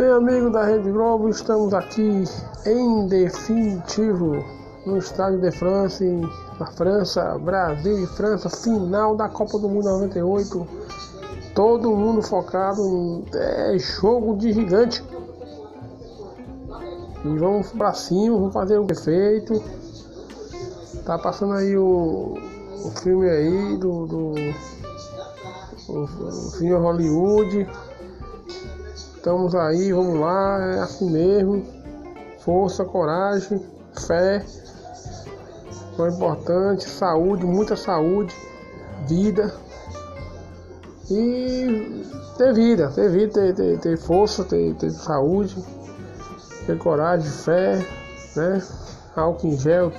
Bem, amigo da Rede Globo, estamos aqui em definitivo no estádio de França, na França, Brasil e França, final da Copa do Mundo 98. Todo mundo focado em é, jogo de gigante. E vamos pra cima, vamos fazer o efeito. Tá passando aí o, o filme aí do, do o, o filme Hollywood. Estamos aí, vamos lá, é assim mesmo. Força, coragem, fé. São importantes, saúde, muita saúde, vida. E ter vida, ter vida, ter, ter, ter força, ter, ter saúde, ter coragem, fé, né? Álcool em gel.